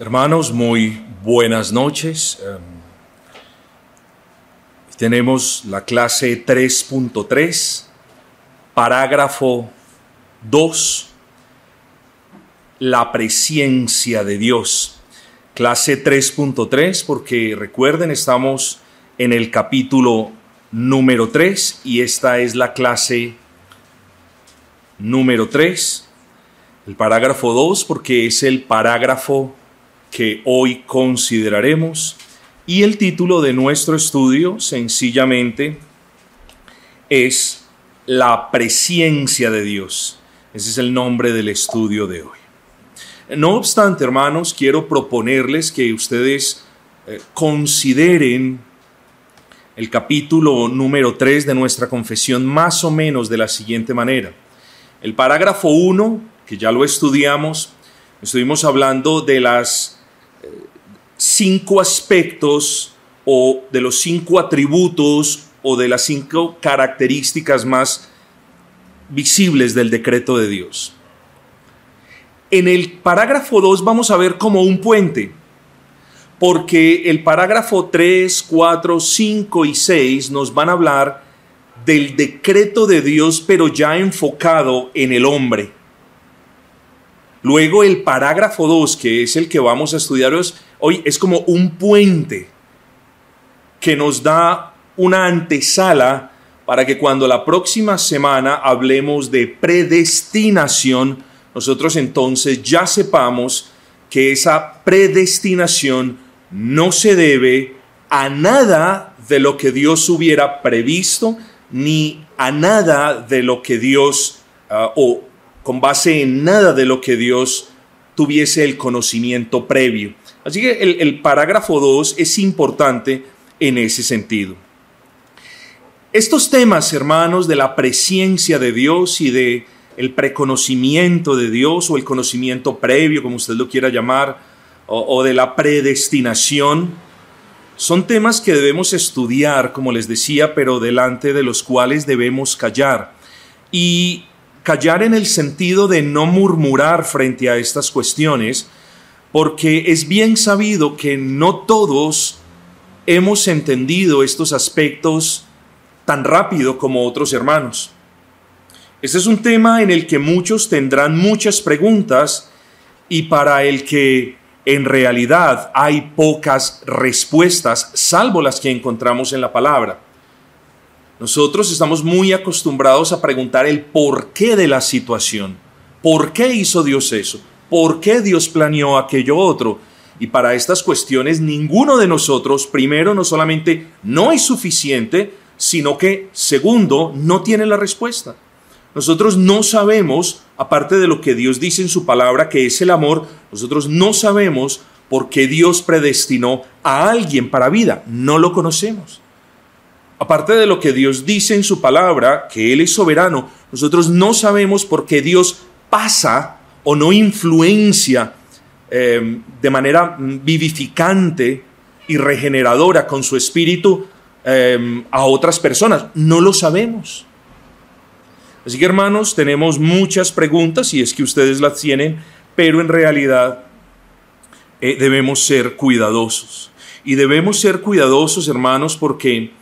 Hermanos, muy buenas noches. Um, tenemos la clase 3.3, parágrafo 2, la presencia de Dios. Clase 3.3, porque recuerden, estamos en el capítulo número 3 y esta es la clase número 3. El parágrafo 2, porque es el parágrafo que hoy consideraremos. Y el título de nuestro estudio sencillamente es La presencia de Dios. Ese es el nombre del estudio de hoy. No obstante, hermanos, quiero proponerles que ustedes eh, consideren el capítulo número 3 de nuestra confesión más o menos de la siguiente manera. El parágrafo 1, que ya lo estudiamos, estuvimos hablando de las cinco aspectos o de los cinco atributos o de las cinco características más visibles del decreto de Dios. En el parágrafo 2 vamos a ver como un puente, porque el parágrafo 3, 4, 5 y 6 nos van a hablar del decreto de Dios, pero ya enfocado en el hombre. Luego el parágrafo 2, que es el que vamos a estudiar hoy, es como un puente que nos da una antesala para que cuando la próxima semana hablemos de predestinación, nosotros entonces ya sepamos que esa predestinación no se debe a nada de lo que Dios hubiera previsto, ni a nada de lo que Dios uh, o con base en nada de lo que Dios tuviese el conocimiento previo. Así que el, parágrafo 2 es importante en ese sentido. Estos temas, hermanos, de la presencia de Dios y de el preconocimiento de Dios o el conocimiento previo, como usted lo quiera llamar, o, o de la predestinación, son temas que debemos estudiar, como les decía, pero delante de los cuales debemos callar. Y callar en el sentido de no murmurar frente a estas cuestiones, porque es bien sabido que no todos hemos entendido estos aspectos tan rápido como otros hermanos. Este es un tema en el que muchos tendrán muchas preguntas y para el que en realidad hay pocas respuestas, salvo las que encontramos en la palabra. Nosotros estamos muy acostumbrados a preguntar el porqué de la situación. ¿Por qué hizo Dios eso? ¿Por qué Dios planeó aquello otro? Y para estas cuestiones ninguno de nosotros, primero, no solamente no es suficiente, sino que, segundo, no tiene la respuesta. Nosotros no sabemos, aparte de lo que Dios dice en su palabra, que es el amor, nosotros no sabemos por qué Dios predestinó a alguien para vida. No lo conocemos. Aparte de lo que Dios dice en su palabra, que Él es soberano, nosotros no sabemos por qué Dios pasa o no influencia em, de manera vivificante y regeneradora con su espíritu em, a otras personas. No lo sabemos. Así que hermanos, tenemos muchas preguntas y es que ustedes las tienen, pero en realidad eh, debemos ser cuidadosos. Y debemos ser cuidadosos, hermanos, porque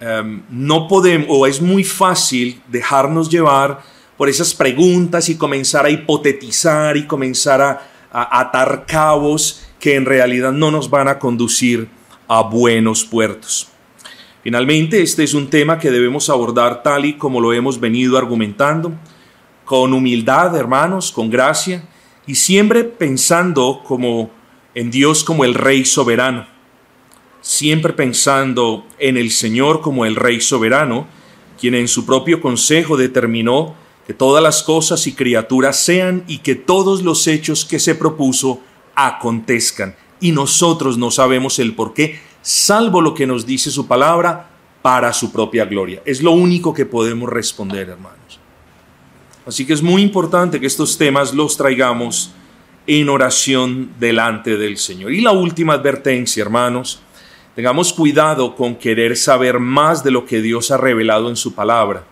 Em, no podemos, o es muy fácil dejarnos llevar por esas preguntas y comenzar a hipotetizar y comenzar a, atar cabos que en realidad no nos van a conducir a buenos puertos. Finalmente, este es un tema que debemos abordar tal y como lo hemos venido argumentando, con humildad, hermanos, con gracia, y siempre pensando como en Dios como el Rey soberano siempre pensando en el Señor como el Rey soberano, quien en su propio consejo determinó que todas las cosas y criaturas sean y que todos los hechos que se propuso acontezcan. Y nosotros no sabemos el por qué, salvo lo que nos dice su palabra, para su propia gloria. Es lo único que podemos responder, hermanos. Así que es muy importante que estos temas los traigamos en oración delante del Señor. Y la última advertencia, hermanos, Tengamos cuidado con querer saber más de lo que Dios ha revelado en su palabra.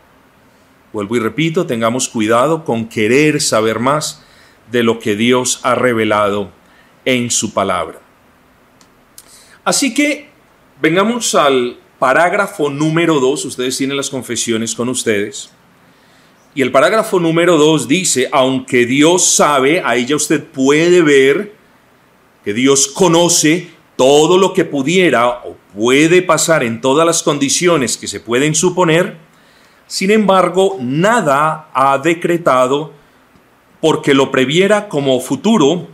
Vuelvo y repito, tengamos cuidado con querer saber más de lo que Dios ha revelado en su palabra. Así que vengamos al parágrafo número 2, ustedes tienen las confesiones con ustedes. Y el parágrafo número 2 dice, aunque Dios sabe, ahí ya usted puede ver que Dios conoce todo lo que pudiera o puede pasar en todas las condiciones que se pueden suponer, sin embargo, nada ha decretado porque lo previera como futuro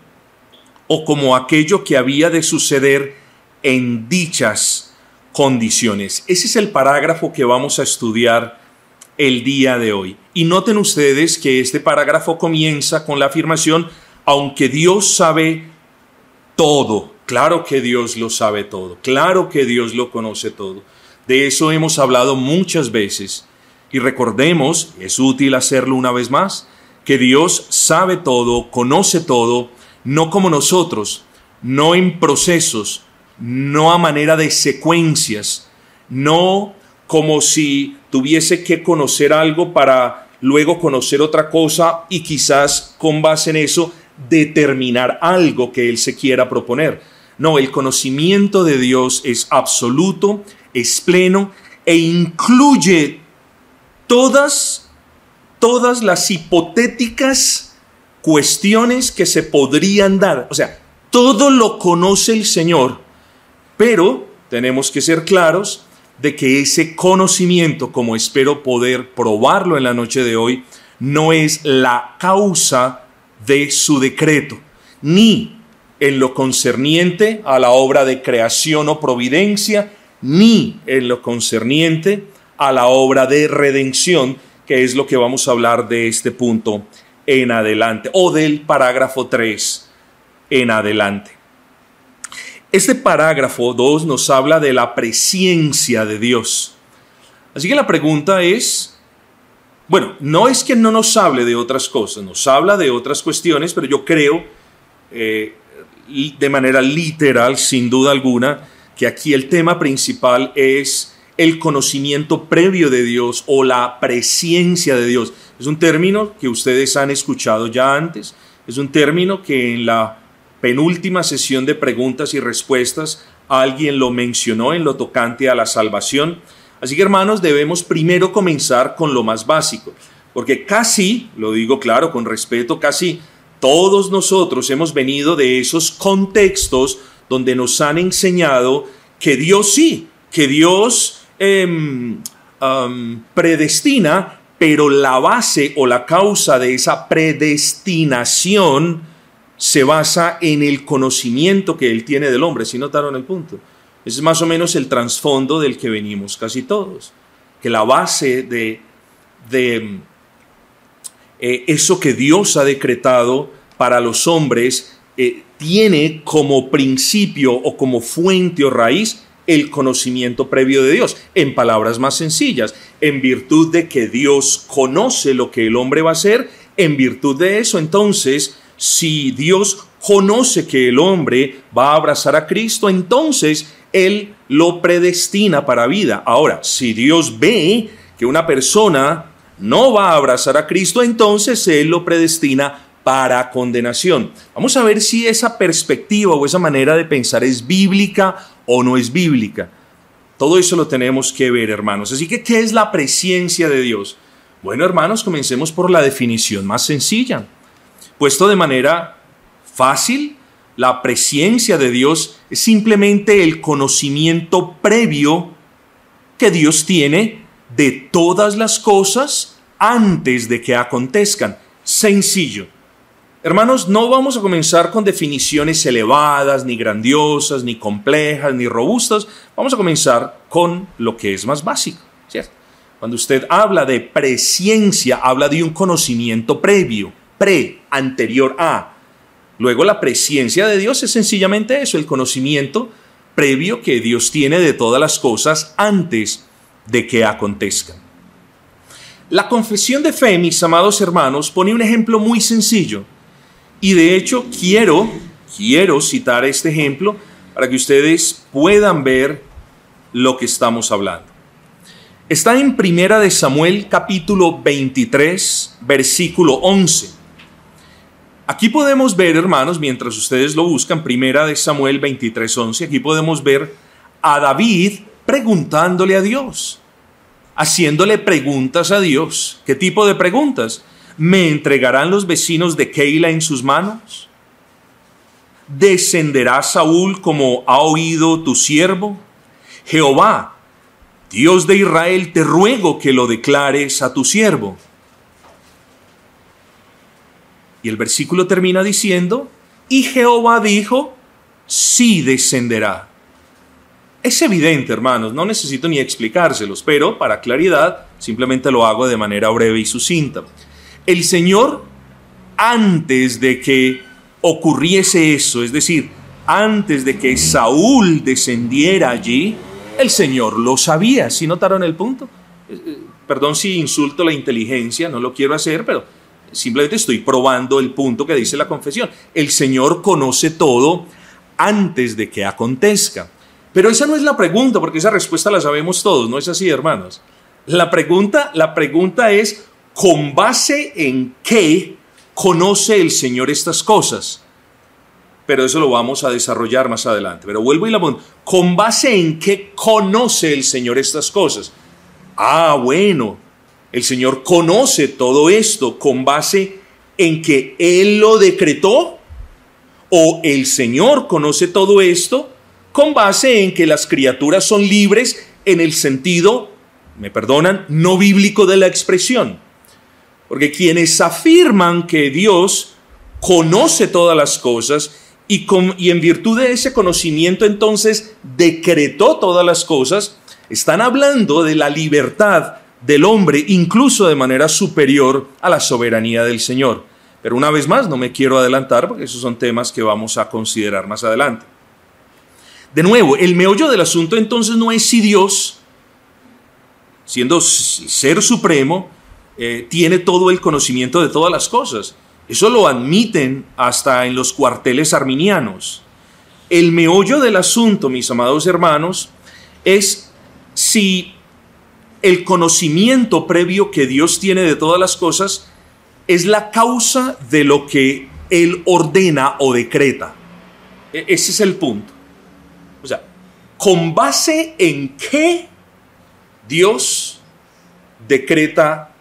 o como aquello que había de suceder en dichas condiciones. Ese es el parágrafo que vamos a estudiar el día de hoy. Y noten ustedes que este parágrafo comienza con la afirmación, aunque Dios sabe todo, claro que Dios lo sabe todo, claro que Dios lo conoce todo. De eso hemos hablado muchas veces. Y recordemos, es útil hacerlo una vez más, que Dios sabe todo, conoce todo, no como nosotros, no en procesos, no a manera de secuencias, no como si tuviese que conocer algo para luego conocer otra cosa y quizás con base en eso determinar algo que Él se quiera proponer. No, el conocimiento de Dios es absoluto, es pleno e incluye todas, todas las hipotéticas cuestiones que se podrían dar. O sea, todo lo conoce el Señor, pero tenemos que ser claros de que ese conocimiento, como espero poder probarlo en la noche de hoy, no es la causa de su decreto, ni en lo concerniente a la obra de creación o providencia, ni en lo concerniente a la obra de redención, que es lo que vamos a hablar de este punto en adelante, o del parágrafo 3 en adelante. Este parágrafo 2 nos habla de la presencia de Dios. Así que la pregunta es, bueno, no es que no nos hable de otras cosas, nos habla de otras cuestiones, pero yo creo, eh, de manera literal, sin duda alguna, que aquí el tema principal es el conocimiento previo de Dios o la presencia de Dios. Es un término que ustedes han escuchado ya antes, es un término que en la penúltima sesión de preguntas y respuestas alguien lo mencionó en lo tocante a la salvación. Así que hermanos, debemos primero comenzar con lo más básico, porque casi, lo digo claro, con respeto, casi todos nosotros hemos venido de esos contextos donde nos han enseñado que Dios sí, que Dios em, predestina, pero la base o la causa de esa predestinación se basa en el conocimiento que Él tiene del hombre. ¿Sí notaron el punto? es más o menos el trasfondo del que venimos casi todos, que la base de, de eh, eso que Dios ha decretado para los hombres eh, tiene como principio o como fuente o raíz el conocimiento previo de Dios. En palabras más sencillas, en virtud de que Dios conoce lo que el hombre va a hacer, en virtud de eso, entonces, si Dios conoce que el hombre va a abrazar a Cristo, entonces él lo predestina para vida. Ahora, si Dios ve que una persona no va a abrazar a Cristo, entonces Él lo predestina para condenación. Vamos a ver si esa perspectiva o esa manera de pensar es bíblica o no es bíblica. Todo eso lo tenemos que ver, hermanos. Así que, ¿qué es la presencia de Dios? Bueno, hermanos, comencemos por la definición más sencilla. Puesto de manera fácil, la presencia de Dios es simplemente el conocimiento previo que Dios tiene de todas las cosas antes de que acontezcan. Sencillo. Hermanos, no vamos a comenzar con definiciones elevadas, ni grandiosas, ni complejas, ni robustas. Vamos a comenzar con lo que es más básico, ¿cierto? Cuando usted habla de presencia, habla de un conocimiento previo, pre, anterior a. Luego la presencia de Dios es sencillamente eso, el conocimiento previo que Dios tiene de todas las cosas antes de que acontezcan. La confesión de fe, mis amados hermanos, pone un ejemplo muy sencillo. Y de hecho quiero, quiero citar este ejemplo para que ustedes puedan ver lo que estamos hablando. Está en Primera de Samuel capítulo 23, versículo 11. Aquí podemos ver, hermanos, mientras ustedes lo buscan, primera de Samuel 23:11, aquí podemos ver a David preguntándole a Dios, haciéndole preguntas a Dios. ¿Qué tipo de preguntas? ¿Me entregarán los vecinos de Keila en sus manos? ¿Descenderá Saúl como ha oído tu siervo? Jehová, Dios de Israel, te ruego que lo declares a tu siervo. Y el versículo termina diciendo, y Jehová dijo, sí descenderá. Es evidente, hermanos, no necesito ni explicárselos, pero para claridad simplemente lo hago de manera breve y sucinta. El Señor, antes de que ocurriese eso, es decir, antes de que Saúl descendiera allí, el Señor lo sabía. ¿Sí notaron el punto? Eh, eh, perdón si insulto la inteligencia, no lo quiero hacer, pero simplemente estoy probando el punto que dice la confesión. El Señor conoce todo antes de que acontezca. Pero esa no es la pregunta, porque esa respuesta la sabemos todos, ¿no es así, hermanos? La pregunta, la pregunta es, ¿con base en qué conoce el Señor estas cosas? Pero eso lo vamos a desarrollar más adelante. Pero vuelvo y la ¿con base en qué conoce el Señor estas cosas? Ah, bueno, el Señor conoce todo esto con base en que Él lo decretó o el Señor conoce todo esto con base en que las criaturas son libres en el sentido, me perdonan, no bíblico de la expresión. Porque quienes afirman que Dios conoce todas las cosas y, y en virtud de ese conocimiento entonces decretó todas las cosas, están hablando de la libertad del hombre, incluso de manera superior a la soberanía del Señor. Pero una vez más, no me quiero adelantar porque esos son temas que vamos a considerar más adelante. De nuevo, el meollo del asunto entonces no es si Dios, siendo ser supremo, eh, tiene todo el conocimiento de todas las cosas. Eso lo admiten hasta en los cuarteles arminianos. El meollo del asunto, mis amados hermanos, es si el conocimiento previo que Dios tiene de todas las cosas es la causa de lo que Él ordena o decreta. E, ese es el punto. O sea, ¿con base en qué Dios decreta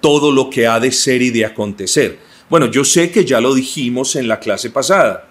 todo lo que ha de ser y de acontecer? Bueno, yo sé que ya lo dijimos en la clase pasada.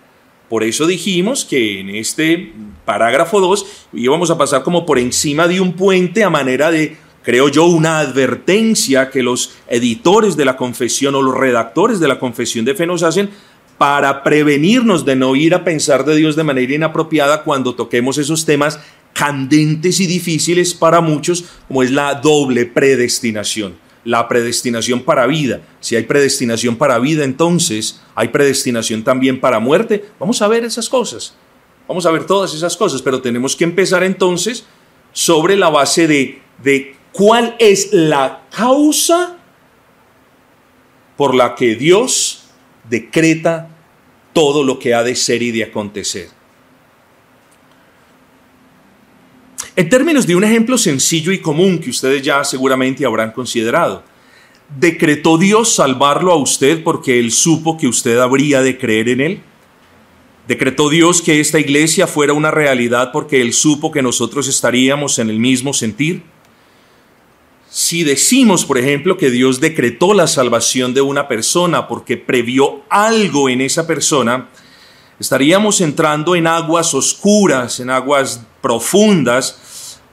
Por eso dijimos que en este parágrafo 2 íbamos a pasar como por encima de un puente a manera de creo yo, una advertencia que los editores de la confesión o los redactores de la confesión de fe nos hacen para prevenirnos de no ir a pensar de Dios de manera inapropiada cuando toquemos esos temas candentes y difíciles para muchos, como es la doble predestinación, la predestinación para vida. Si hay predestinación para vida, entonces hay predestinación también para muerte. Vamos a ver esas cosas, vamos a ver todas esas cosas, pero tenemos que empezar entonces sobre la base de, de cuál es la causa por la que Dios decreta todo lo que ha de ser y de acontecer. En términos de un ejemplo sencillo y común que ustedes ya seguramente habrán considerado, ¿decretó Dios salvarlo a usted porque Él supo que usted habría de creer en Él? ¿Decretó Dios que esta iglesia fuera una realidad porque Él supo que nosotros estaríamos en el mismo sentir? Si decimos, por ejemplo, que Dios decretó la salvación de una persona porque previó algo en esa persona, estaríamos entrando en aguas oscuras, en aguas profundas,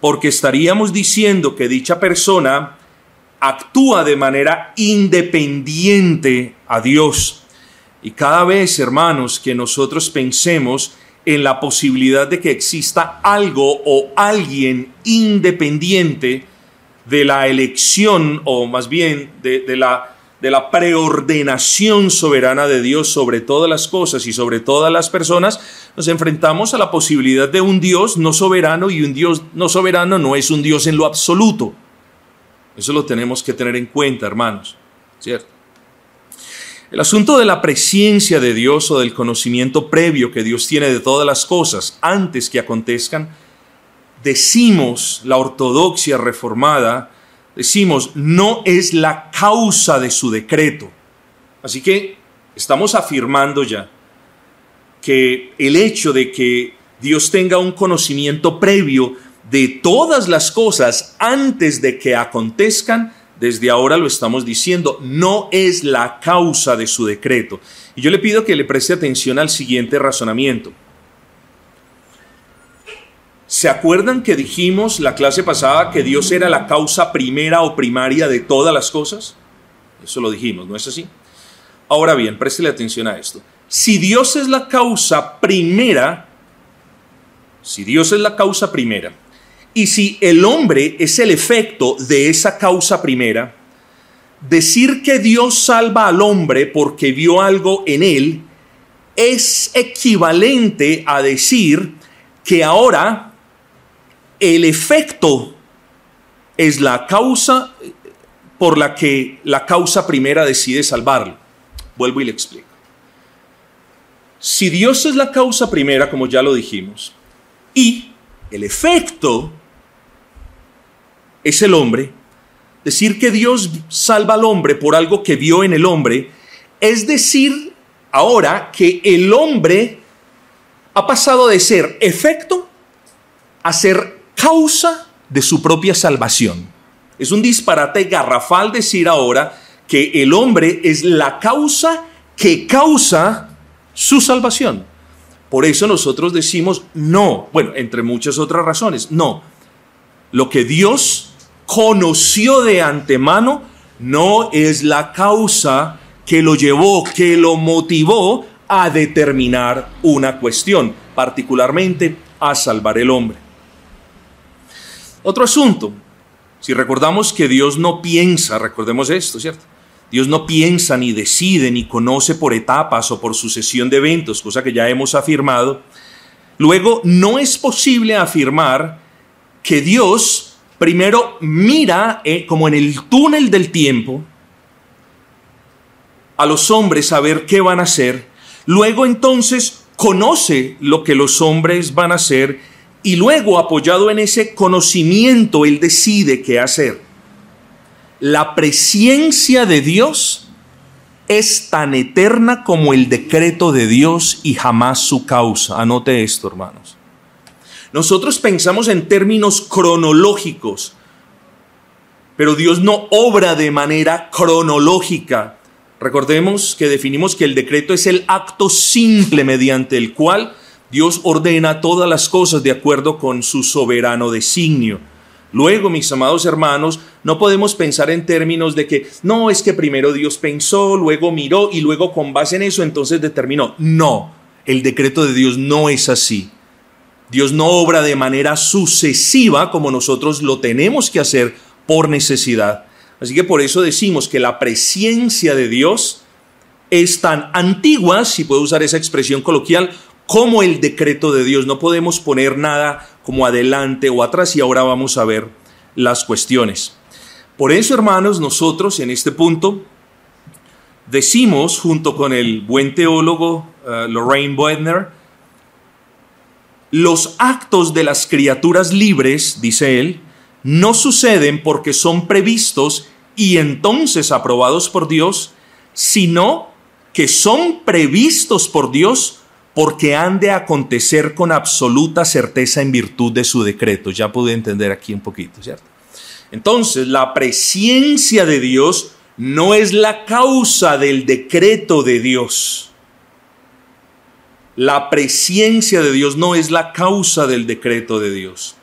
porque estaríamos diciendo que dicha persona actúa de manera independiente a Dios. Y cada vez, hermanos, que nosotros pensemos en la posibilidad de que exista algo o alguien independiente, de la elección, o más bien de, la, de la preordenación soberana de Dios sobre todas las cosas y sobre todas las personas, nos enfrentamos a la posibilidad de un Dios no soberano y un Dios no soberano no es un Dios en lo absoluto. Eso lo tenemos que tener en cuenta, hermanos. ¿Cierto? El asunto de la presencia de Dios o del conocimiento previo que Dios tiene de todas las cosas antes que acontezcan decimos, la ortodoxia reformada, decimos, no es la causa de su decreto. Así que estamos afirmando ya que el hecho de que Dios tenga un conocimiento previo de todas las cosas antes de que acontezcan, desde ahora lo estamos diciendo, no es la causa de su decreto. Y yo le pido que le preste atención al siguiente razonamiento. ¿Se acuerdan que dijimos la clase pasada que Dios era la causa primera o primaria de todas las cosas? Eso lo dijimos, ¿no es así? Ahora bien, préstele atención a esto. Si Dios es la causa primera, si Dios es la causa primera, y si el hombre es el efecto de esa causa primera, decir que Dios salva al hombre porque vio algo en él es equivalente a decir que ahora el efecto es la causa por la que la causa primera decide salvarlo. Vuelvo y le explico. Si Dios es la causa primera, como ya lo dijimos, y el efecto es el hombre, decir que Dios salva al hombre por algo que vio en el hombre, es decir ahora que el hombre ha pasado de ser efecto a ser causa de su propia salvación. Es un disparate garrafal decir ahora que el hombre es la causa que causa su salvación. Por eso nosotros decimos no, bueno, entre muchas otras razones, no. Lo que Dios conoció de antemano no es la causa que lo llevó, que lo motivó a determinar una cuestión, particularmente a salvar el hombre. Otro asunto, si recordamos que Dios no piensa, recordemos esto, ¿cierto? Dios no piensa ni decide ni conoce por etapas o por sucesión de eventos, cosa que ya hemos afirmado. Luego, no es posible afirmar que Dios primero mira eh, como en el túnel del tiempo a los hombres a ver qué van a hacer, luego entonces conoce lo que los hombres van a hacer y luego apoyado en ese conocimiento él decide qué hacer la presencia de Dios es tan eterna como el decreto de Dios y jamás su causa. Anote esto, hermanos. Nosotros pensamos en términos cronológicos, pero Dios no obra de manera cronológica. Recordemos que definimos que el decreto es el acto simple mediante el cual Dios ordena todas las cosas de acuerdo con su soberano designio. Luego, mis amados hermanos, no podemos pensar en términos de que no es que primero Dios pensó, luego miró y luego con base en eso entonces determinó. No, el decreto de Dios no es así. Dios no obra de manera sucesiva como nosotros lo tenemos que hacer por necesidad. Así que por eso decimos que la presencia de Dios es tan antigua, si puedo usar esa expresión coloquial, como el decreto de Dios. No podemos poner nada como adelante o atrás y ahora vamos a ver las cuestiones. Por eso, hermanos, nosotros en este punto decimos, junto con el buen teólogo uh, Lorraine Boedner, los actos de las criaturas libres, dice él, no suceden porque son previstos y entonces aprobados por Dios, sino que son previstos por Dios porque han de acontecer con absoluta certeza en virtud de su decreto. Ya pude entender aquí un poquito, ¿cierto? Entonces, la presencia de Dios no es la causa del decreto de Dios. La presencia de Dios no es la causa del decreto de Dios.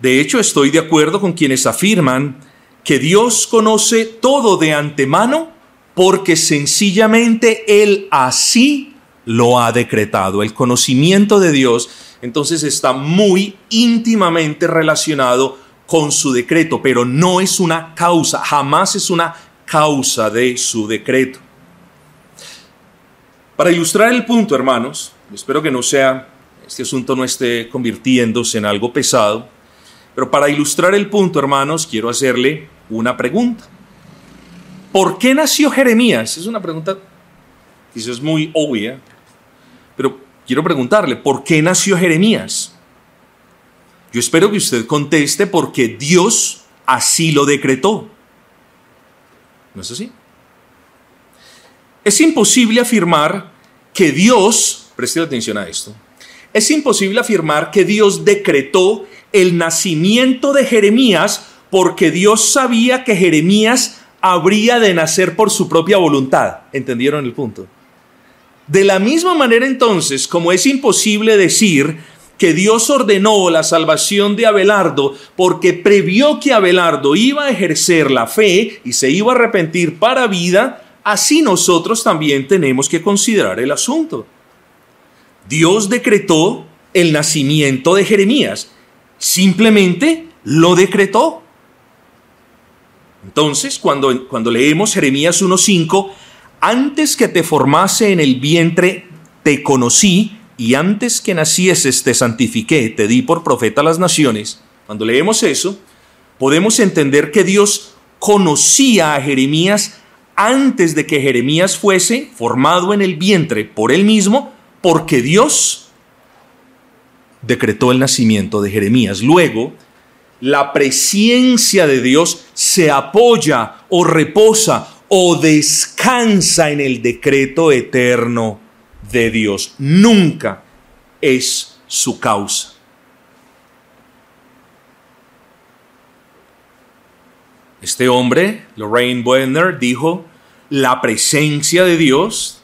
De hecho, estoy de acuerdo con quienes afirman que Dios conoce todo de antemano porque sencillamente Él así lo ha decretado. El conocimiento de Dios entonces está muy íntimamente relacionado con su decreto, pero no es una causa, jamás es una causa de su decreto. Para ilustrar el punto, hermanos, espero que no sea, este asunto no esté convirtiéndose en algo pesado, pero para ilustrar el punto, hermanos, quiero hacerle una pregunta. ¿Por qué nació Jeremías? Es una pregunta quizás muy obvia, pero quiero preguntarle, ¿por qué nació Jeremías? Yo espero que usted conteste porque Dios así lo decretó. ¿No es así? Es imposible afirmar que Dios, preste atención a esto, es imposible afirmar que Dios decretó el nacimiento de Jeremías porque Dios sabía que Jeremías habría de nacer por su propia voluntad. ¿Entendieron el punto? De la misma manera entonces, como es imposible decir que Dios ordenó la salvación de Abelardo porque previó que Abelardo iba a ejercer la fe y se iba a arrepentir para vida, así nosotros también tenemos que considerar el asunto. Dios decretó el nacimiento de Jeremías, simplemente lo decretó. Entonces, cuando, cuando leemos Jeremías 1.5, antes que te formase en el vientre, te conocí, y antes que nacieses te santifiqué, te di por profeta a las naciones, cuando leemos eso, podemos entender que Dios conocía a Jeremías antes de que Jeremías fuese formado en el vientre por él mismo, porque Dios decretó el nacimiento de Jeremías. Luego, la presencia de Dios se apoya o reposa o descansa en el decreto eterno de Dios. Nunca es su causa. Este hombre, Lorraine Boehner, dijo, la presencia de Dios,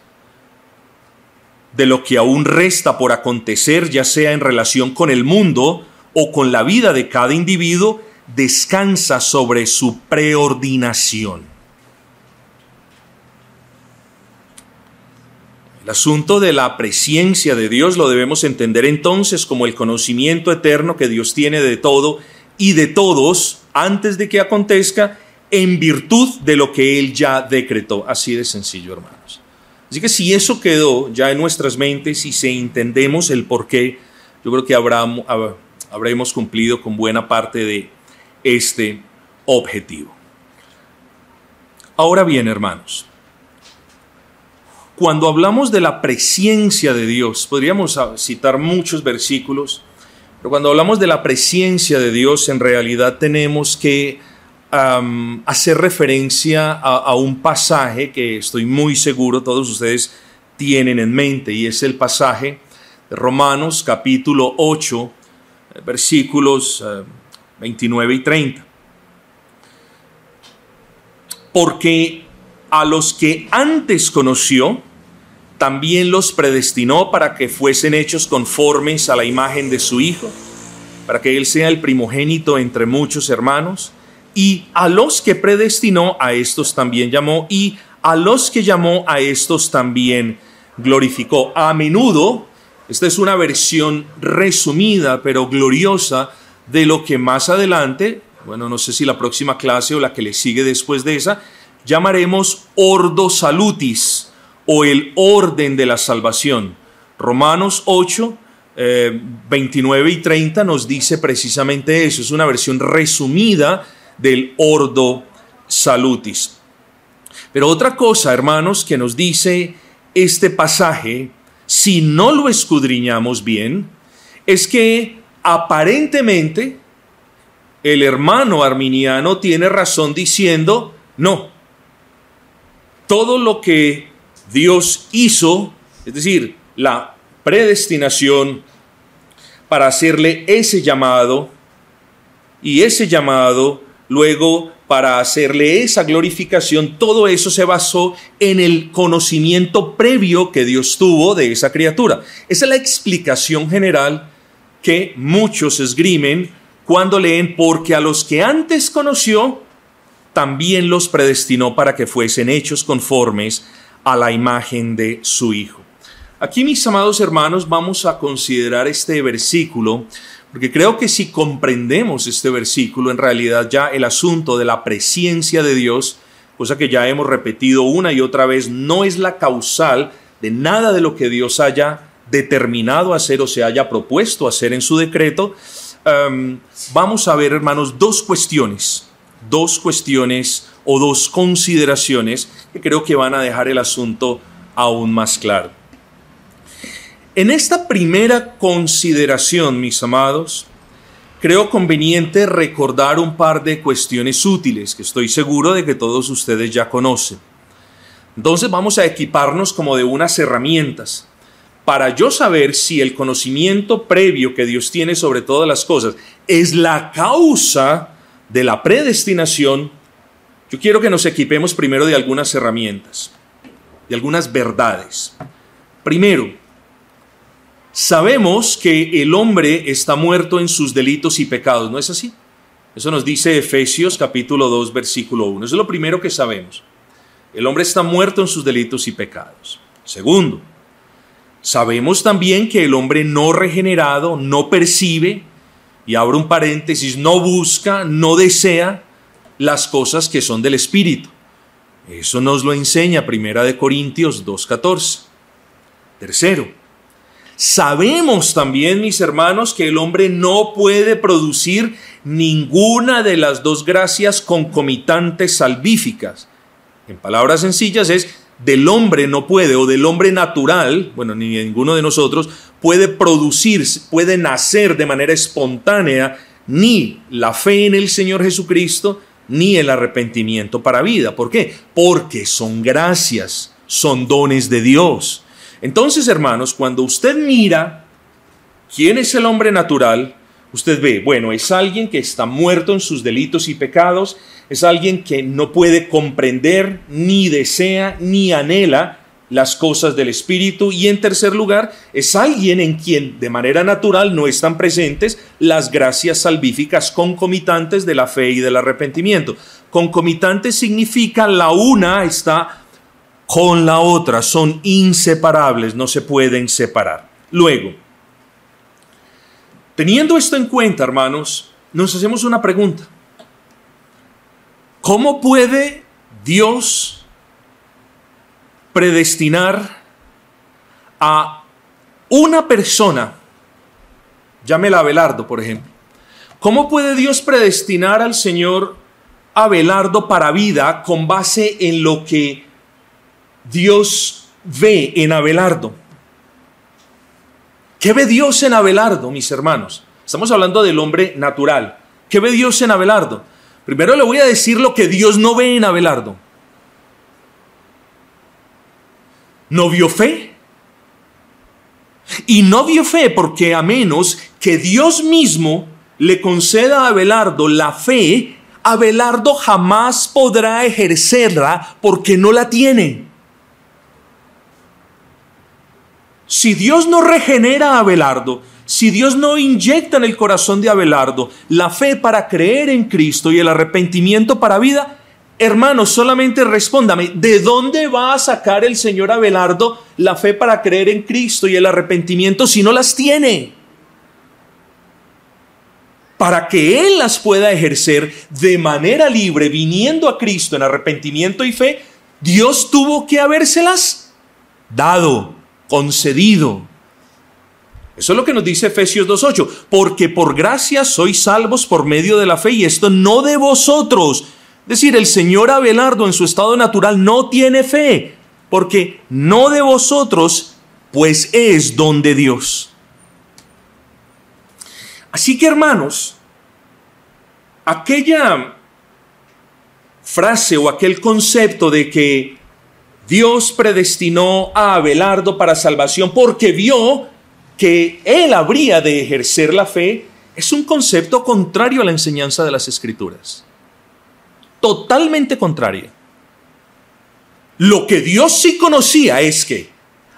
de lo que aún resta por acontecer, ya sea en relación con el mundo o con la vida de cada individuo, descansa sobre su preordinación. El asunto de la presencia de Dios lo debemos entender entonces como el conocimiento eterno que Dios tiene de todo y de todos antes de que acontezca en virtud de lo que Él ya decretó. Así de sencillo, hermanos. Así que si eso quedó ya en nuestras mentes y si entendemos el por qué, yo creo que habremos cumplido con buena parte de este objetivo. Ahora bien, hermanos, cuando hablamos de la presencia de Dios, podríamos citar muchos versículos, pero cuando hablamos de la presencia de Dios, en realidad tenemos que hacer referencia a, a, un pasaje que estoy muy seguro todos ustedes tienen en mente, y es el pasaje de Romanos capítulo 8, versículos 29 y 30. Porque a los que antes conoció, también los predestinó para que fuesen hechos conformes a la imagen de su Hijo, para que Él sea el primogénito entre muchos hermanos. Y a los que predestinó, a estos también llamó, y a los que llamó, a estos también glorificó. A menudo, esta es una versión resumida, pero gloriosa, de lo que más adelante, bueno, no sé si la próxima clase o la que le sigue después de esa, llamaremos ordo salutis o el orden de la salvación. Romanos 8, 29 eh, y 30 nos dice precisamente eso. Es una versión resumida del ordo salutis. Pero otra cosa, hermanos, que nos dice este pasaje, si no lo escudriñamos bien, es que aparentemente el hermano arminiano tiene razón diciendo, no, todo lo que Dios hizo, es decir, la predestinación para hacerle ese llamado y ese llamado luego para hacerle esa glorificación, todo eso se basó en el conocimiento previo que Dios tuvo de esa criatura. Esa es la explicación general que muchos esgrimen cuando leen, porque a los que antes conoció, también los predestinó para que fuesen hechos conformes a la imagen de su Hijo. Aquí, mis amados hermanos, vamos a considerar este versículo, porque creo que si comprendemos este versículo, en realidad ya el asunto de la presencia de Dios, cosa que ya hemos repetido una y otra vez, no es la causal de nada de lo que Dios haya determinado hacer o se haya propuesto hacer en su decreto, um, vamos a ver, hermanos, dos cuestiones dos cuestiones o dos consideraciones que creo que van a dejar el asunto aún más claro. En esta primera consideración, mis amados, creo conveniente recordar un par de cuestiones útiles que estoy seguro de que todos ustedes ya conocen. Entonces vamos a equiparnos como de unas herramientas para yo saber si el conocimiento previo que Dios tiene sobre todas las cosas es la causa de la predestinación, yo quiero que nos equipemos primero de algunas herramientas, de algunas verdades. Primero, sabemos que el hombre está muerto en sus delitos y pecados, ¿no es así? Eso nos dice Efesios capítulo 2 versículo 1. Eso es lo primero que sabemos. El hombre está muerto en sus delitos y pecados. Segundo, sabemos también que el hombre no regenerado no percibe, y abro un paréntesis, no busca, no desea las cosas que son del Espíritu. Eso nos lo enseña Primera de Corintios 2.14. Tercero, sabemos también, mis hermanos, que el hombre no puede producir ninguna de las dos gracias concomitantes salvíficas. En palabras sencillas es, del hombre no puede, o del hombre natural, bueno, ni ninguno de nosotros, puede producir, puede nacer de manera espontánea ni la fe en el Señor Jesucristo, ni el arrepentimiento para vida. ¿Por qué? Porque son gracias, son dones de Dios. Entonces, hermanos, cuando usted mira quién es el hombre natural, usted ve, bueno, es alguien que está muerto en sus delitos y pecados, es alguien que no puede comprender, ni desea, ni anhela las cosas del Espíritu. Y en tercer lugar, es alguien en quien de manera natural no están presentes las gracias salvíficas concomitantes de la fe y del arrepentimiento. Concomitantes significa la una está con la otra, son inseparables, no se pueden separar. Luego, Teniendo esto en cuenta, hermanos, nos hacemos una pregunta. ¿Cómo puede Dios predestinar a una persona, llámela Abelardo, por ejemplo, ¿cómo puede Dios predestinar al Señor Abelardo para vida con base en lo que Dios ve en Abelardo? ¿Qué ve Dios en Abelardo, mis hermanos? Estamos hablando del hombre natural. ¿Qué ve Dios en Abelardo? Primero le voy a decir lo que Dios no ve en Abelardo. No vio fe. Y no vio fe porque a menos que Dios mismo le conceda a Abelardo la fe, Abelardo jamás podrá ejercerla porque no la tiene. Si Dios no regenera a Abelardo, si Dios no inyecta en el corazón de Abelardo la fe para creer en Cristo y el arrepentimiento para vida, hermano, solamente respóndame, ¿de dónde va a sacar el Señor Abelardo la fe para creer en Cristo y el arrepentimiento si no las tiene? Para que Él las pueda ejercer de manera libre, viniendo a Cristo en arrepentimiento y fe, Dios tuvo que habérselas dado concedido. Eso es lo que nos dice Efesios 2.8, porque por gracia sois salvos por medio de la fe y esto no de vosotros. Es decir, el señor Abelardo en su estado natural no tiene fe, porque no de vosotros, pues es don de Dios. Así que hermanos, aquella frase o aquel concepto de que Dios predestinó a Abelardo para salvación porque vio que él habría de ejercer la fe, es un concepto contrario a la enseñanza de las Escrituras. Totalmente contrario. Lo que Dios sí conocía es que,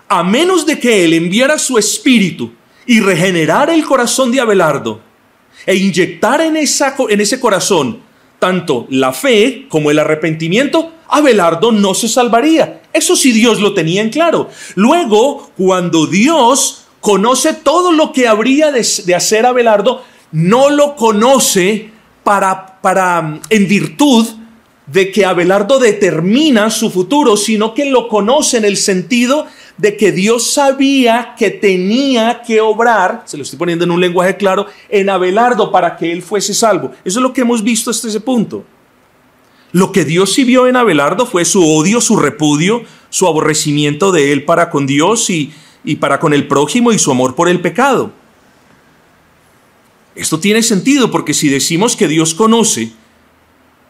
a menos de que Él enviara su espíritu y regenerara el corazón de Abelardo, e inyectara en, en ese corazón tanto la fe como el arrepentimiento, Abelardo no se salvaría. Eso sí Dios lo tenía en claro. Luego, cuando Dios conoce todo lo que habría de, hacer Abelardo, no lo conoce para, para, en virtud de que Abelardo determina su futuro, sino que lo conoce en el sentido de que Dios sabía que tenía que obrar, se lo estoy poniendo en un lenguaje claro, en Abelardo para que él fuese salvo. Eso es lo que hemos visto hasta ese punto. Lo que Dios sí vio en Abelardo fue su odio, su repudio, su aborrecimiento de él para con Dios y, y para con el prójimo y su amor por el pecado. Esto tiene sentido porque si decimos que Dios conoce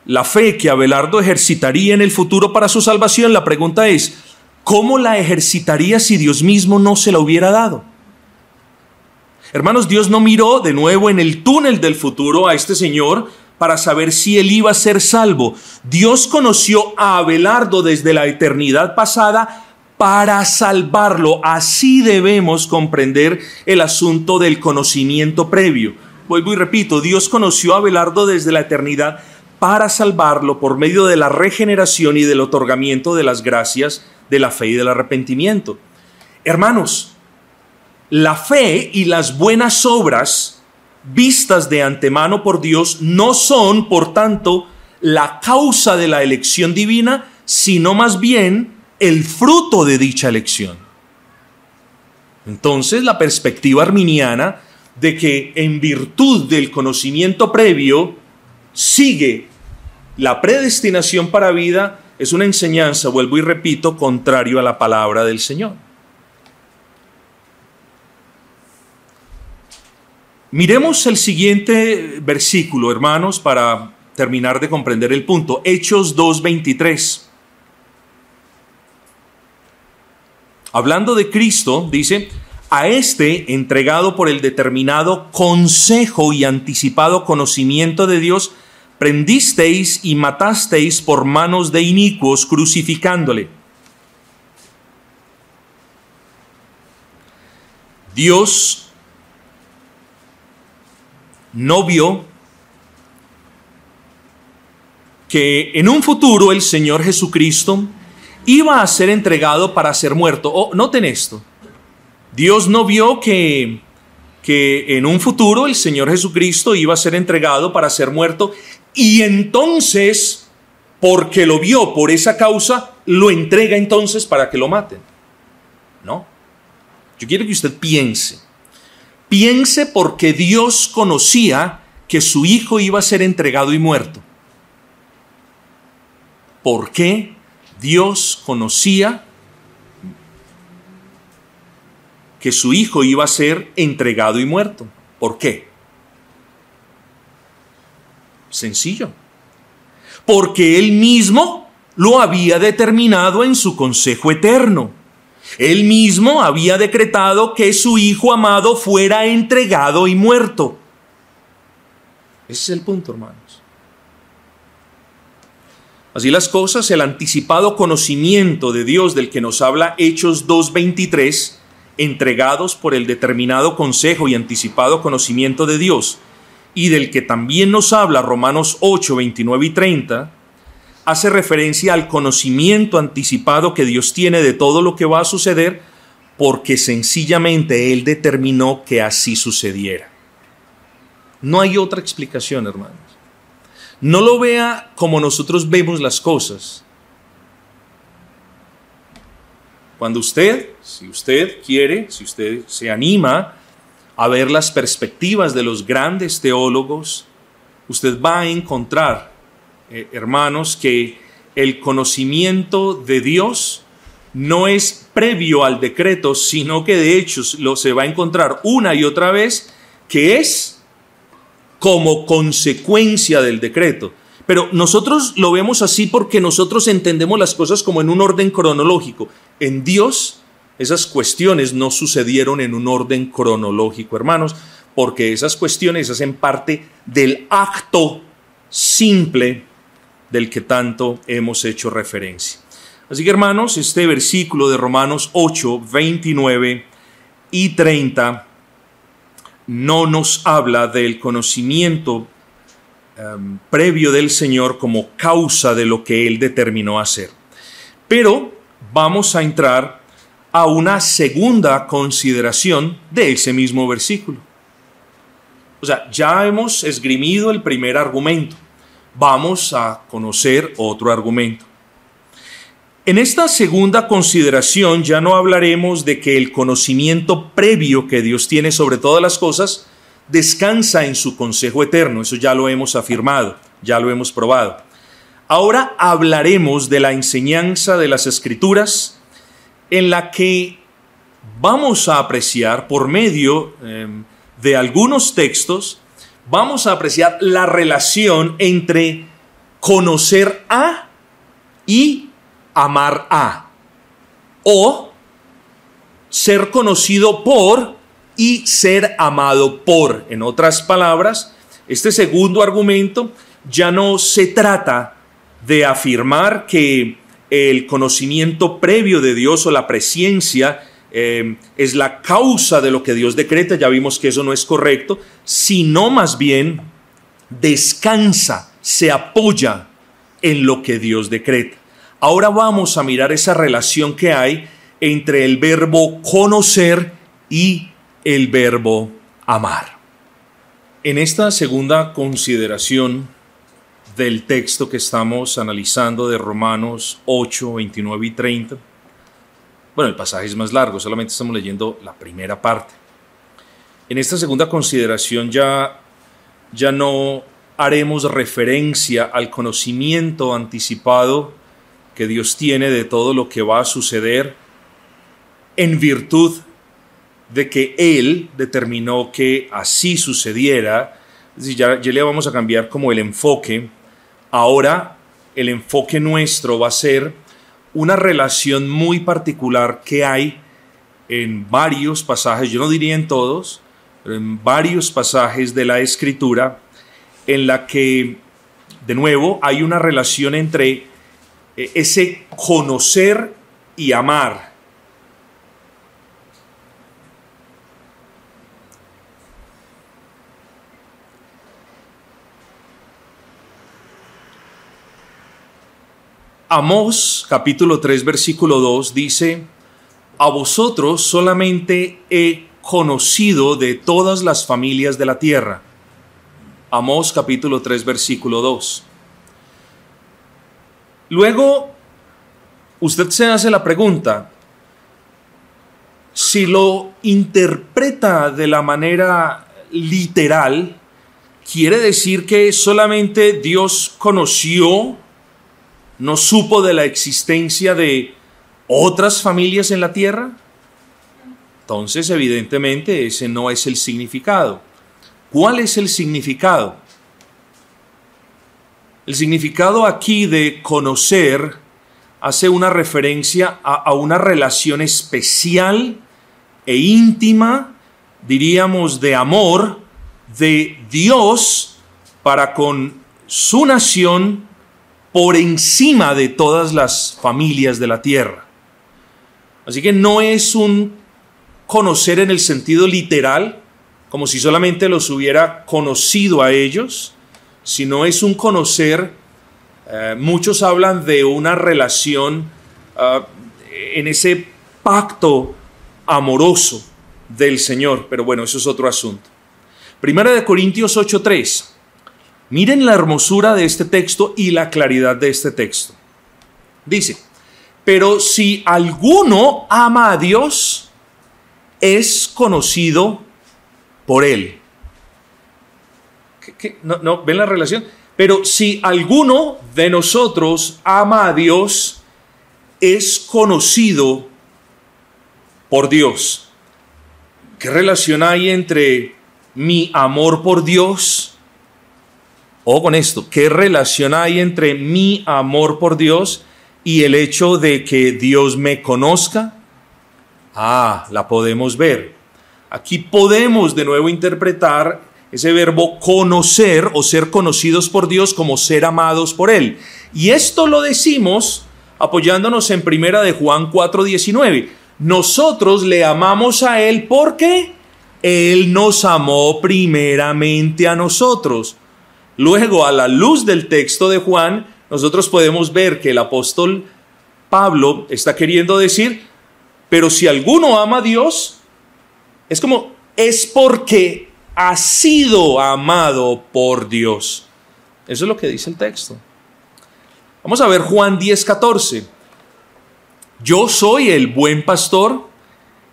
la fe que Abelardo ejercitaría en el futuro para su salvación, la pregunta es, ¿cómo la ejercitaría si Dios mismo no se la hubiera dado? Hermanos, Dios no miró de nuevo en el túnel del futuro a este señor para saber si él iba a ser salvo. Dios conoció a Abelardo desde la eternidad pasada para salvarlo. Así debemos comprender el asunto del conocimiento previo. Vuelvo y repito, Dios conoció a Abelardo desde la eternidad para salvarlo por medio de la regeneración y del otorgamiento de las gracias de la fe y del arrepentimiento. Hermanos, la fe y las buenas obras vistas de antemano por Dios no son, por tanto, la causa de la elección divina, sino más bien el fruto de dicha elección. Entonces, la perspectiva arminiana de que en virtud del conocimiento previo sigue la predestinación para vida es una enseñanza, vuelvo y repito, contrario a la palabra del Señor. Miremos el siguiente versículo, hermanos, para terminar de comprender el punto. Hechos 2.23. Hablando de Cristo, dice, a este entregado por el determinado consejo y anticipado conocimiento de Dios, prendisteis y matasteis por manos de inicuos crucificándole. Dios no vio que en un futuro el Señor Jesucristo iba a ser entregado para ser muerto. Oh, noten esto. Dios no vio que, que en un futuro el Señor Jesucristo iba a ser entregado para ser muerto y entonces, porque lo vio por esa causa, lo entrega entonces para que lo maten. No. Yo quiero que usted piense. Piense porque Dios conocía que su hijo iba a ser entregado y muerto. ¿Por qué Dios conocía que su hijo iba a ser entregado y muerto. ¿Por qué? Sencillo. Porque él mismo lo había determinado en su consejo eterno. Él mismo había decretado que su hijo amado fuera entregado y muerto. Ese es el punto, hermanos. Así las cosas, el anticipado conocimiento de Dios del que nos habla Hechos 2.23 entregados por el determinado consejo y anticipado conocimiento de Dios, y del que también nos habla Romanos 8, 29 y 30, hace referencia al conocimiento anticipado que Dios tiene de todo lo que va a suceder, porque sencillamente Él determinó que así sucediera. No hay otra explicación, hermanos. No lo vea como nosotros vemos las cosas. Cuando usted, si usted quiere, si usted se anima a ver las perspectivas de los grandes teólogos, usted va a encontrar, eh, hermanos, que el conocimiento de Dios no es previo al decreto, sino que de hecho lo se va a encontrar una y otra vez que es como consecuencia del decreto. Pero nosotros lo vemos así porque nosotros entendemos las cosas como en un orden cronológico. En Dios esas cuestiones no sucedieron en un orden cronológico, hermanos, porque esas cuestiones hacen parte del acto simple del que tanto hemos hecho referencia. Así que hermanos, este versículo de Romanos 8, 29 y 30 no nos habla del conocimiento Em, previo del Señor como causa de lo que Él determinó hacer. Pero vamos a entrar a una segunda consideración de ese mismo versículo. O sea, ya hemos esgrimido el primer argumento. Vamos a conocer otro argumento. En esta segunda consideración ya no hablaremos de que el conocimiento previo que Dios tiene sobre todas las cosas descansa en su consejo eterno, eso ya lo hemos afirmado, ya lo hemos probado. Ahora hablaremos de la enseñanza de las escrituras en la que vamos a apreciar por medio em, de algunos textos, vamos a apreciar la relación entre conocer a y amar a. O ser conocido por y ser amado por. En otras palabras, este segundo argumento ya no se trata de afirmar que el conocimiento previo de Dios o la presencia eh, es la causa de lo que Dios decreta, ya vimos que eso no es correcto, sino más bien descansa, se apoya en lo que Dios decreta. Ahora vamos a mirar esa relación que hay entre el verbo conocer y el verbo amar. En esta segunda consideración del texto que estamos analizando de Romanos 8, 29 y 30, bueno, el pasaje es más largo, solamente estamos leyendo la primera parte. En esta segunda consideración ya, ya no haremos referencia al conocimiento anticipado que Dios tiene de todo lo que va a suceder en virtud de que Él determinó que así sucediera. ya, ya le vamos a cambiar como el enfoque. Ahora el enfoque nuestro va a ser una relación muy particular que hay en varios pasajes, yo no diría en todos, pero en varios pasajes de la escritura, en la que, de nuevo, hay una relación entre eh, ese conocer y amar. Amós capítulo 3 versículo 2 dice, a vosotros solamente he conocido de todas las familias de la tierra. Amós capítulo 3 versículo 2. Luego, usted se hace la pregunta, si lo interpreta de la manera literal, quiere decir que solamente Dios conoció, no supo de la existencia de otras familias en la tierra. Entonces, evidentemente, ese no es el significado. ¿Cuál es el significado? El significado aquí de conocer hace una referencia a, una relación especial e íntima, diríamos, de amor de Dios para con su nación por encima de todas las familias de la tierra. Así que no es un conocer en el sentido literal, como si solamente los hubiera conocido a ellos, sino es un conocer, eh, muchos hablan de una relación ah, en ese pacto amoroso del Señor, pero bueno, eso es otro asunto. Primera de Corintios 8:3. Miren la hermosura de este texto y la claridad de este texto. Dice, pero si alguno ama a Dios, es conocido por él. No, ¿Ven la relación? Pero si alguno de nosotros ama a Dios, es conocido por Dios. ¿Qué relación hay entre mi amor por Dios? O con esto, ¿qué relación hay entre mi amor por Dios y el hecho de que Dios me conozca? Ah, la podemos ver. Aquí podemos de nuevo interpretar ese verbo conocer o ser conocidos por Dios como ser amados por Él. Y esto lo decimos apoyándonos en primera de Juan 4:19. Nosotros le amamos a Él porque Él nos amó primeramente a nosotros. Luego, a la luz del texto de Juan, nosotros podemos ver que el apóstol Pablo está queriendo decir, pero si alguno ama a Dios, es como, es porque ha sido amado por Dios. Eso es lo que dice el texto. Vamos a ver Juan 10, 14. Yo soy el buen pastor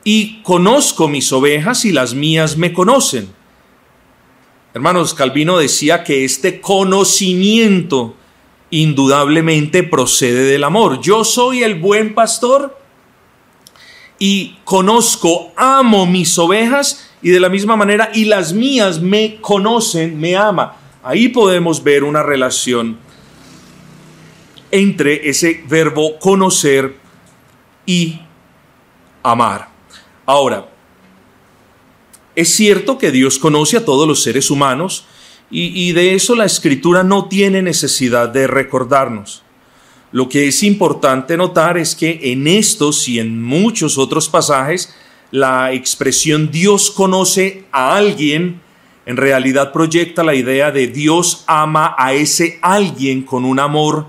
y conozco mis ovejas y las mías me conocen. Hermanos, Calvino decía que este conocimiento indudablemente procede del amor. Yo soy el buen pastor y conozco, amo mis ovejas y de la misma manera, y las mías me conocen, me ama. Ahí podemos ver una relación entre ese verbo conocer y amar. Ahora, es cierto que Dios conoce a todos los seres humanos y, de eso la escritura no tiene necesidad de recordarnos. Lo que es importante notar es que en estos y en muchos otros pasajes, la expresión Dios conoce a alguien en realidad proyecta la idea de Dios ama a ese alguien con un amor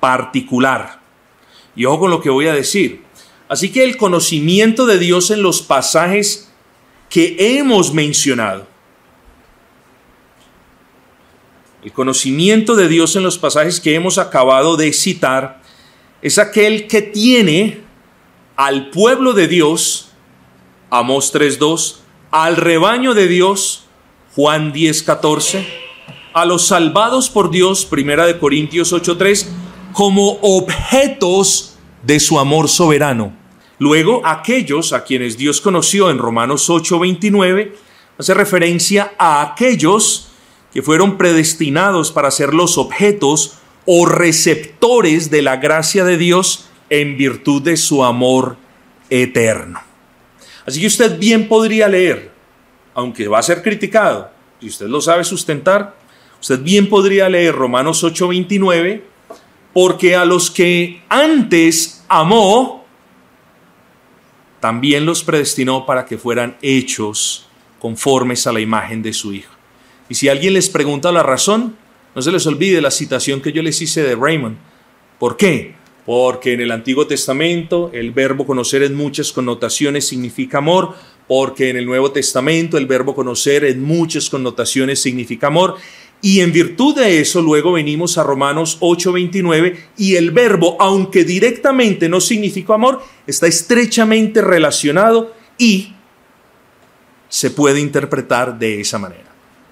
particular. Y ojo con lo que voy a decir. Así que el conocimiento de Dios en los pasajes que hemos mencionado, el conocimiento de Dios en los pasajes que hemos acabado de citar, es aquel que tiene al pueblo de Dios, Amos 3.2, al rebaño de Dios, Juan 10.14, a los salvados por Dios, Primera de Corintios 8.3, como objetos de su amor soberano. Luego, aquellos a quienes Dios conoció en Romanos 8:29, hace referencia a aquellos que fueron predestinados para ser los objetos o receptores de la gracia de Dios en virtud de su amor eterno. Así que usted bien podría leer, aunque va a ser criticado, si usted lo sabe sustentar, usted bien podría leer Romanos 8:29, porque a los que antes amó, también los predestinó para que fueran hechos conformes a la imagen de su Hijo. Y si alguien les pregunta la razón, no se les olvide la citación que yo les hice de Raymond. ¿Por qué? Porque en el Antiguo Testamento el verbo conocer en muchas connotaciones significa amor, porque en el Nuevo Testamento el verbo conocer en muchas connotaciones significa amor, y en virtud de eso luego venimos a Romanos 8:29 y el verbo, aunque directamente no significa amor, está estrechamente relacionado y se puede interpretar de esa manera.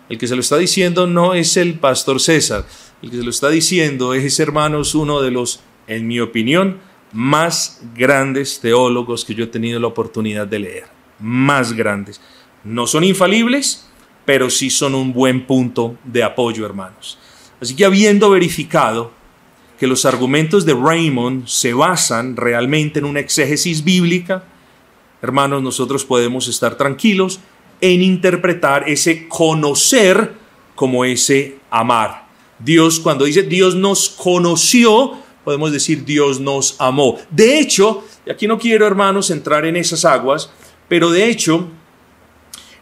El que se lo está diciendo no es el pastor César, el que se lo está diciendo es, hermanos, uno de los, en mi opinión, más grandes teólogos que yo he tenido la oportunidad de leer. Más grandes. No son infalibles, pero sí son un buen punto de apoyo, hermanos. Así que habiendo verificado que los argumentos de Raymond se basan realmente en una exégesis bíblica, hermanos, nosotros podemos estar tranquilos en interpretar ese conocer como ese amar. Dios, cuando dice Dios nos conoció, podemos decir Dios nos amó. De hecho, y aquí no quiero, hermanos, entrar en esas aguas, pero de hecho,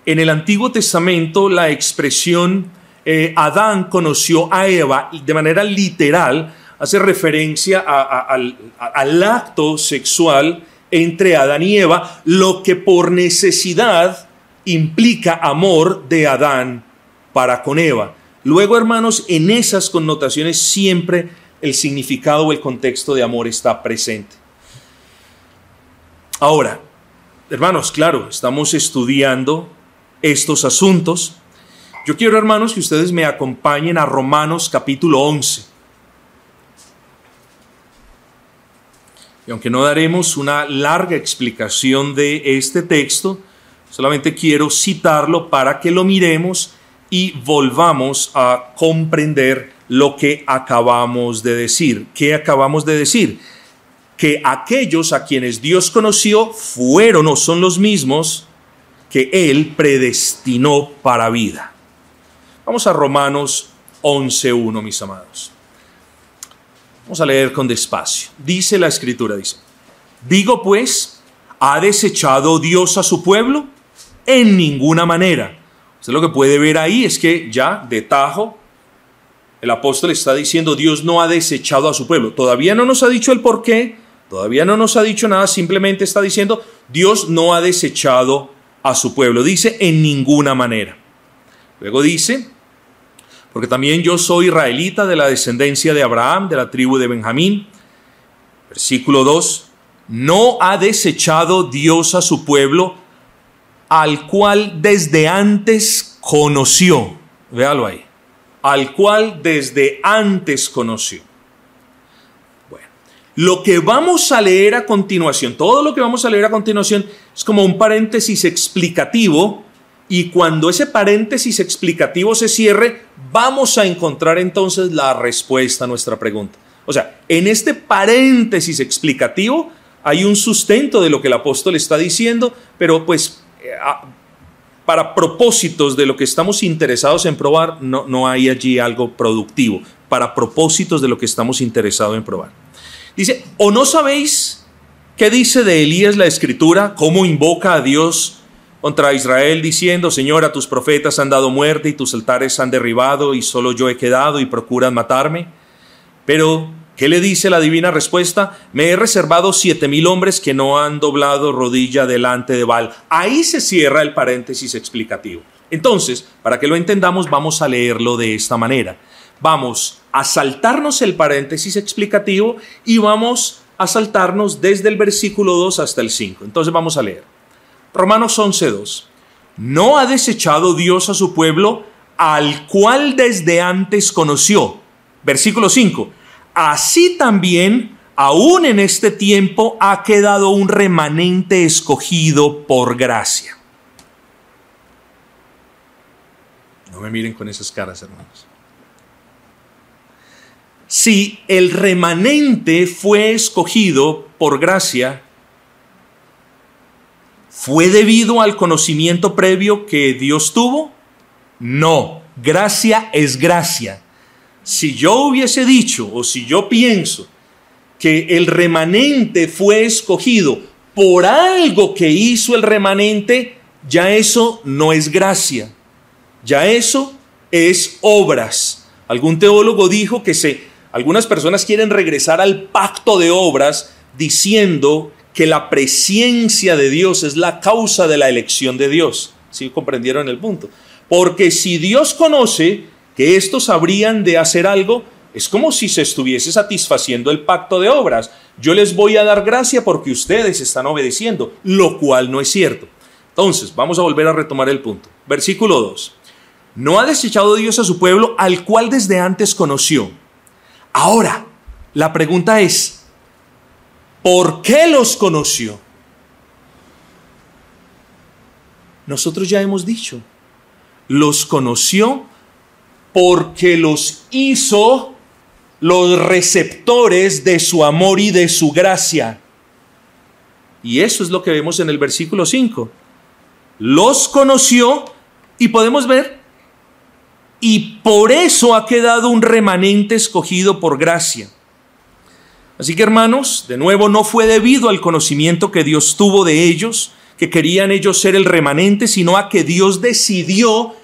en el Antiguo Testamento la expresión eh, Adán conoció a Eva de manera literal hace referencia al, al acto sexual entre Adán y Eva, lo que por necesidad implica amor de Adán para con Eva. Luego, hermanos, en esas connotaciones siempre el significado o el contexto de amor está presente. Ahora, hermanos, claro, estamos estudiando estos asuntos. Yo quiero, hermanos, que ustedes me acompañen a Romanos capítulo 11. Y aunque no daremos una larga explicación de este texto, solamente quiero citarlo para que lo miremos y volvamos a comprender lo que acabamos de decir. ¿Qué acabamos de decir? Que aquellos a quienes Dios conoció fueron o son los mismos que Él predestinó para vida. Vamos a Romanos 11.1, mis amados. Vamos a leer con despacio. Dice la escritura, dice, digo pues, ¿ha desechado Dios a su pueblo? En ninguna manera. Usted lo que puede ver ahí es que ya de tajo el apóstol está diciendo Dios no ha desechado a su pueblo. Todavía no nos ha dicho el por qué, todavía no nos ha dicho nada, simplemente está diciendo Dios no ha desechado a su pueblo. Dice en ninguna manera. Luego dice, porque también yo soy israelita de la descendencia de Abraham, de la tribu de Benjamín. Versículo 2, no ha desechado Dios a su pueblo, al cual desde antes conoció. Véalo ahí. Al cual desde antes conoció. Lo que vamos a leer a continuación, todo lo que vamos a leer a continuación es como un paréntesis explicativo y cuando ese paréntesis explicativo se cierre, vamos a encontrar entonces la respuesta a nuestra pregunta. O sea, en este paréntesis explicativo hay un sustento de lo que el apóstol está diciendo, pero pues eh, para propósitos de lo que estamos interesados en probar, no, no hay allí algo productivo, para propósitos de lo que estamos interesados en probar. Dice, ¿o no sabéis qué dice de Elías la escritura? ¿Cómo invoca a Dios contra Israel diciendo, Señor, a tus profetas han dado muerte y tus altares han derribado y solo yo he quedado y procuran matarme? Pero ¿Qué le dice la divina respuesta? Me he reservado siete mil hombres que no han doblado rodilla delante de Baal. Ahí se cierra el paréntesis explicativo. Entonces, para que lo entendamos, vamos a leerlo de esta manera. Vamos a saltarnos el paréntesis explicativo y vamos a saltarnos desde el versículo 2 hasta el 5. Entonces vamos a leer. Romanos 11.2. ¿No ha desechado Dios a su pueblo al cual desde antes conoció? Versículo 5 así también, aún en este tiempo, ha quedado un remanente escogido por gracia. No me miren con esas caras, hermanos. Si el remanente fue escogido por gracia, ¿fue debido al conocimiento previo que Dios tuvo? No, gracia es gracia si yo hubiese dicho o si yo pienso que el remanente fue escogido por algo que hizo el remanente, ya eso no es gracia, ya eso es obras. Algún teólogo dijo que se, algunas personas quieren regresar al pacto de obras diciendo que la presencia de Dios es la causa de la elección de Dios. ¿Sí comprendieron el punto? Porque si Dios conoce que estos habrían de hacer algo, es como si se estuviese satisfaciendo el pacto de obras. Yo les voy a dar gracia porque ustedes están obedeciendo, lo cual no es cierto. Entonces, vamos a volver a retomar el punto. Versículo 2. No ha desechado Dios a su pueblo al cual desde antes conoció. Ahora, la pregunta es, ¿por qué los conoció? Nosotros ya hemos dicho, los conoció porque los hizo los receptores de su amor y de su gracia. Y eso es lo que vemos en el versículo 5. Los conoció y podemos ver, y por eso ha quedado un remanente escogido por gracia. Así que hermanos, de nuevo no fue debido al conocimiento que Dios tuvo de ellos, que querían ellos ser el remanente, sino a que Dios decidió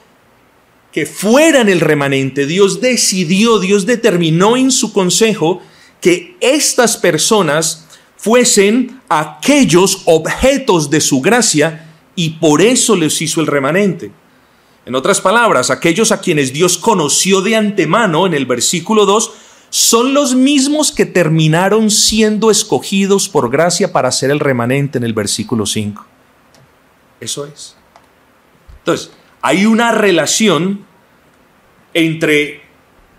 que fueran el remanente. Dios decidió, Dios determinó en su consejo que estas personas fuesen aquellos objetos de su gracia y por eso les hizo el remanente. En otras palabras, aquellos a quienes Dios conoció de antemano en el versículo 2 son los mismos que terminaron siendo escogidos por gracia para ser el remanente en el versículo 5. Eso es. Entonces, hay una relación entre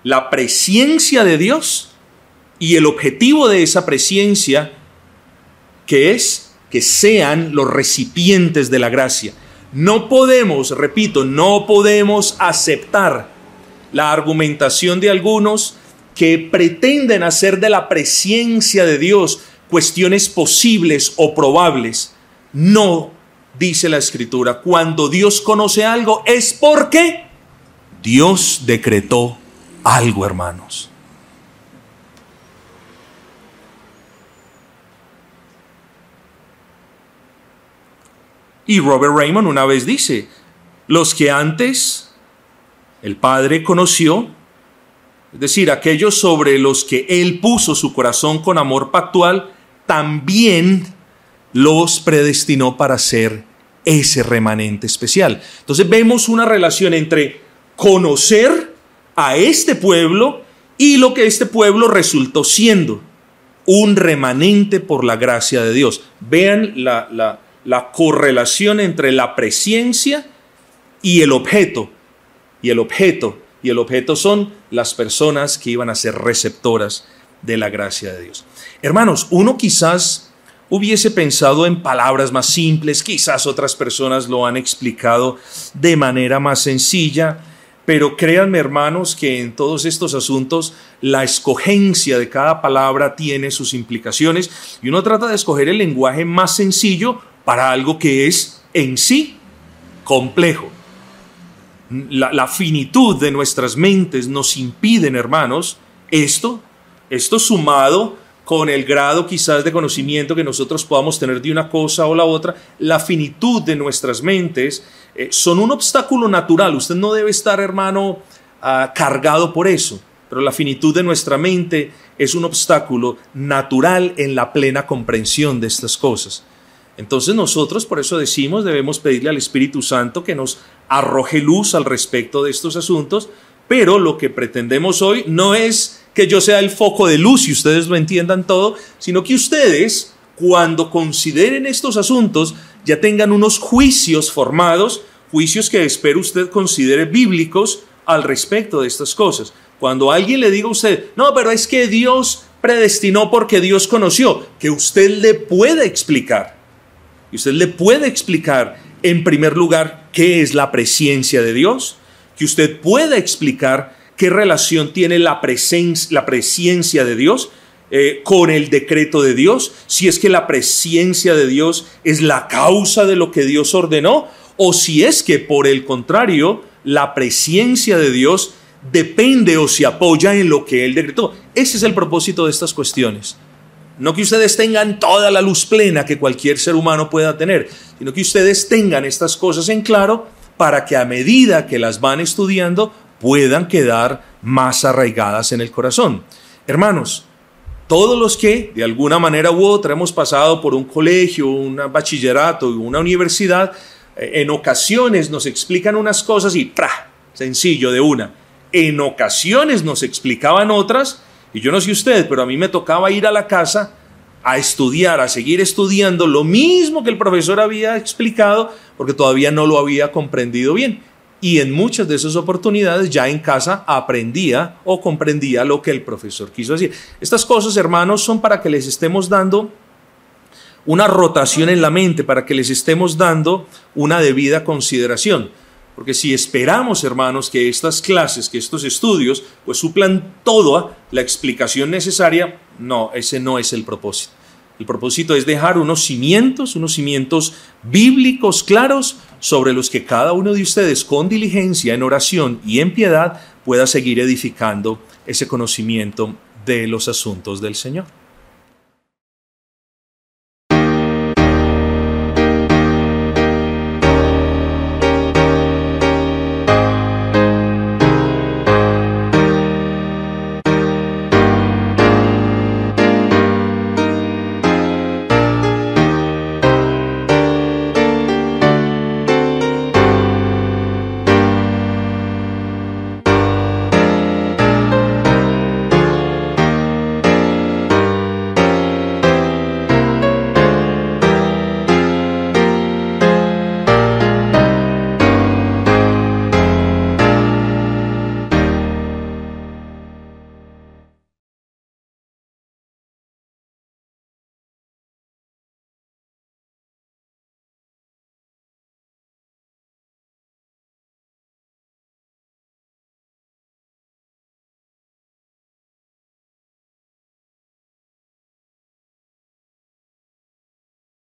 la presencia de Dios y el objetivo de esa presencia, que es que sean los recipientes de la gracia. No podemos, repito, no podemos aceptar la argumentación de algunos que pretenden hacer de la presencia de Dios cuestiones posibles o probables. No dice la escritura, cuando Dios conoce algo es porque Dios decretó algo, hermanos. Y Robert Raymond una vez dice, los que antes el Padre conoció, es decir, aquellos sobre los que Él puso su corazón con amor pactual, también los predestinó para ser ese remanente especial. Entonces vemos una relación entre conocer a este pueblo y lo que este pueblo resultó siendo, un remanente por la gracia de Dios. Vean la, la correlación entre la presencia y el objeto. Y el objeto, y el objeto son las personas que iban a ser receptoras de la gracia de Dios. Hermanos, uno quizás hubiese pensado en palabras más simples, quizás otras personas lo han explicado de manera más sencilla, pero créanme hermanos que en todos estos asuntos la escogencia de cada palabra tiene sus implicaciones y uno trata de escoger el lenguaje más sencillo para algo que es en sí complejo. La, finitud de nuestras mentes nos impiden, hermanos, esto, esto sumado con el grado quizás de conocimiento que nosotros podamos tener de una cosa o la otra, la finitud de nuestras mentes eh, son un obstáculo natural. Usted no debe estar, hermano, ah, cargado por eso, pero la finitud de nuestra mente es un obstáculo natural en la plena comprensión de estas cosas. Entonces nosotros, por eso decimos, debemos pedirle al Espíritu Santo que nos arroje luz al respecto de estos asuntos, pero lo que pretendemos hoy no es que yo sea el foco de luz y ustedes lo entiendan todo, sino que ustedes, cuando consideren estos asuntos, ya tengan unos juicios formados, juicios que espero usted considere bíblicos al respecto de estas cosas. Cuando alguien le diga a usted, no, pero es que Dios predestinó porque Dios conoció, que usted le puede explicar. Y usted le puede explicar, en primer lugar, qué es la presencia de Dios, que usted pueda explicar qué relación tiene la, presencia, la presencia de Dios eh, con el decreto de Dios, si es que la presencia de Dios es la causa de lo que Dios ordenó, o si es que por el contrario, la presencia de Dios depende o se apoya en lo que Él decretó. Ese es el propósito de estas cuestiones. No que ustedes tengan toda la luz plena que cualquier ser humano pueda tener, sino que ustedes tengan estas cosas en claro para que a medida que las van estudiando puedan quedar más arraigadas en el corazón. Hermanos, todos los que de alguna manera u otra hemos pasado por un colegio, un bachillerato, una universidad, eh, en ocasiones nos explican unas cosas y ¡pra! sencillo de una. En ocasiones nos explicaban otras y yo no sé usted, pero a mí me tocaba ir a la casa a estudiar, a seguir estudiando lo mismo que el profesor había explicado porque todavía no lo había comprendido bien y en muchas de esas oportunidades ya en casa aprendía o comprendía lo que el profesor quiso decir. Estas cosas, hermanos, son para que les estemos dando una rotación en la mente, para que les estemos dando una debida consideración. Porque si esperamos, hermanos, que estas clases, que estos estudios, pues suplan toda la explicación necesaria, no, ese no es el propósito. El propósito es dejar unos cimientos, unos cimientos bíblicos claros sobre los que cada uno de ustedes con diligencia, en oración y en piedad pueda seguir edificando ese conocimiento de los asuntos del Señor.